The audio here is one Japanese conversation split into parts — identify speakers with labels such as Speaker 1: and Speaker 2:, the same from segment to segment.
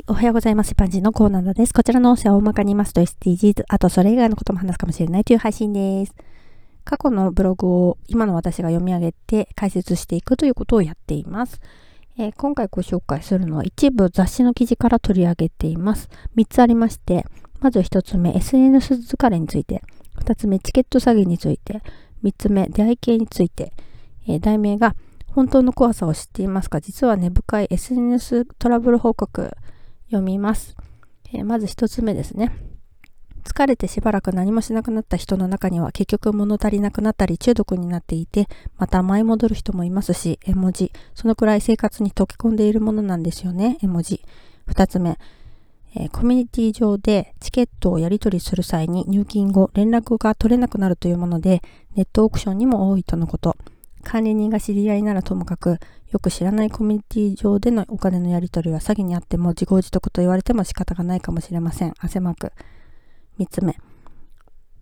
Speaker 1: い、おはようございます。一般人のコーナーです。こちらの音声を大まかに言いますと SDGs、あとそれ以外のことも話すかもしれないという配信です。過去のブログを今の私が読み上げて解説していくということをやっています。えー、今回ご紹介するのは一部雑誌の記事から取り上げています。3つありまして、まず1つ目、SNS 疲れについて。2つ目、チケット詐欺について。3つ目、出会い系について。えー、題名が、本当の怖さを知っていますか？実は根深い SNS トラブル報告読みます。えー、まず一つ目ですね。疲れてしばらく何もしなくなった人の中には結局物足りなくなったり中毒になっていて、また舞い戻る人もいますし、絵文字。そのくらい生活に溶け込んでいるものなんですよね、絵文字。二つ目。え、コミュニティ上でチケットをやり取りする際に入金後連絡が取れなくなるというもので、ネットオークションにも多いとのこと。管理人が知り合いならともかく、よく知らないコミュニティ上でのお金のやり取りは詐欺にあっても自業自得と言われても仕方がないかもしれません。汗マーク。3つ目。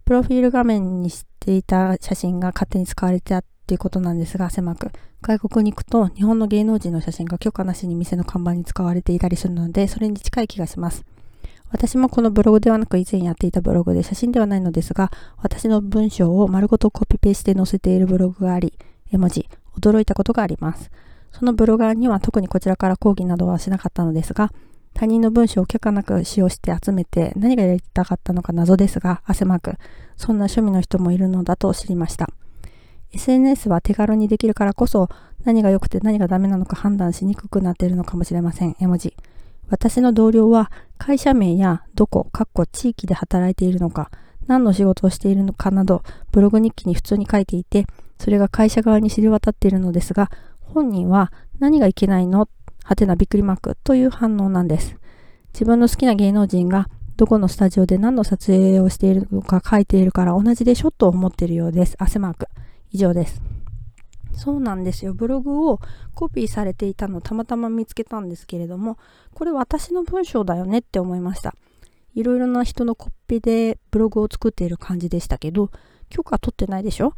Speaker 1: プロフィール画面にしていた写真が勝手に使われてたっていうことなんですが、狭く。外国に行くと日本の芸能人の写真が許可なしに店の看板に使われていたりするので、それに近い気がします。私もこのブログではなく以前やっていたブログで写真ではないのですが、私の文章を丸ごとコピペして載せているブログがあり、絵文字、驚いたことがあります。そのブロガーには特にこちらから抗議などはしなかったのですが、他人の文章を許可なく使用して集めて何がやりたかったのか謎ですが、汗まく、そんな趣味の人もいるのだと知りました。SNS は手軽にできるからこそ何が良くて何がダメなのか判断しにくくなっているのかもしれません。絵文字。私の同僚は会社名やどこ、かっこ地域で働いているのか、何の仕事をしているのかなど、ブログ日記に普通に書いていて、それが会社側に知り渡っているのですが、本人は何がいけないの？はてなびっくりマークという反応なんです。自分の好きな芸能人がどこのスタジオで何の撮影をしているのか書いているから同じでしょと思っているようです。汗マーク。以上です。そうなんですよ。ブログをコピーされていたのたまたま見つけたんですけれども、これ私の文章だよね？って思いました。いろいろな人のコピーでブログを作っている感じでしたけど、許可取ってないでしょ？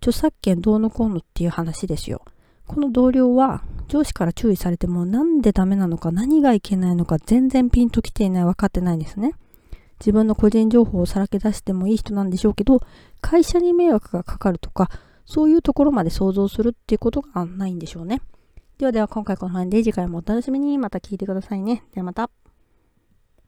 Speaker 1: 著作権どうのこうのっていう話ですよ。この同僚は上司から注意されてもなんでダメなのか何がいけないのか全然ピンときていない分かってないんですね。自分の個人情報をさらけ出してもいい人なんでしょうけど会社に迷惑がかかるとかそういうところまで想像するっていうことがないんでしょうね。ではでは今回この辺で次回もお楽しみにまた聞いてくださいね。ではまた。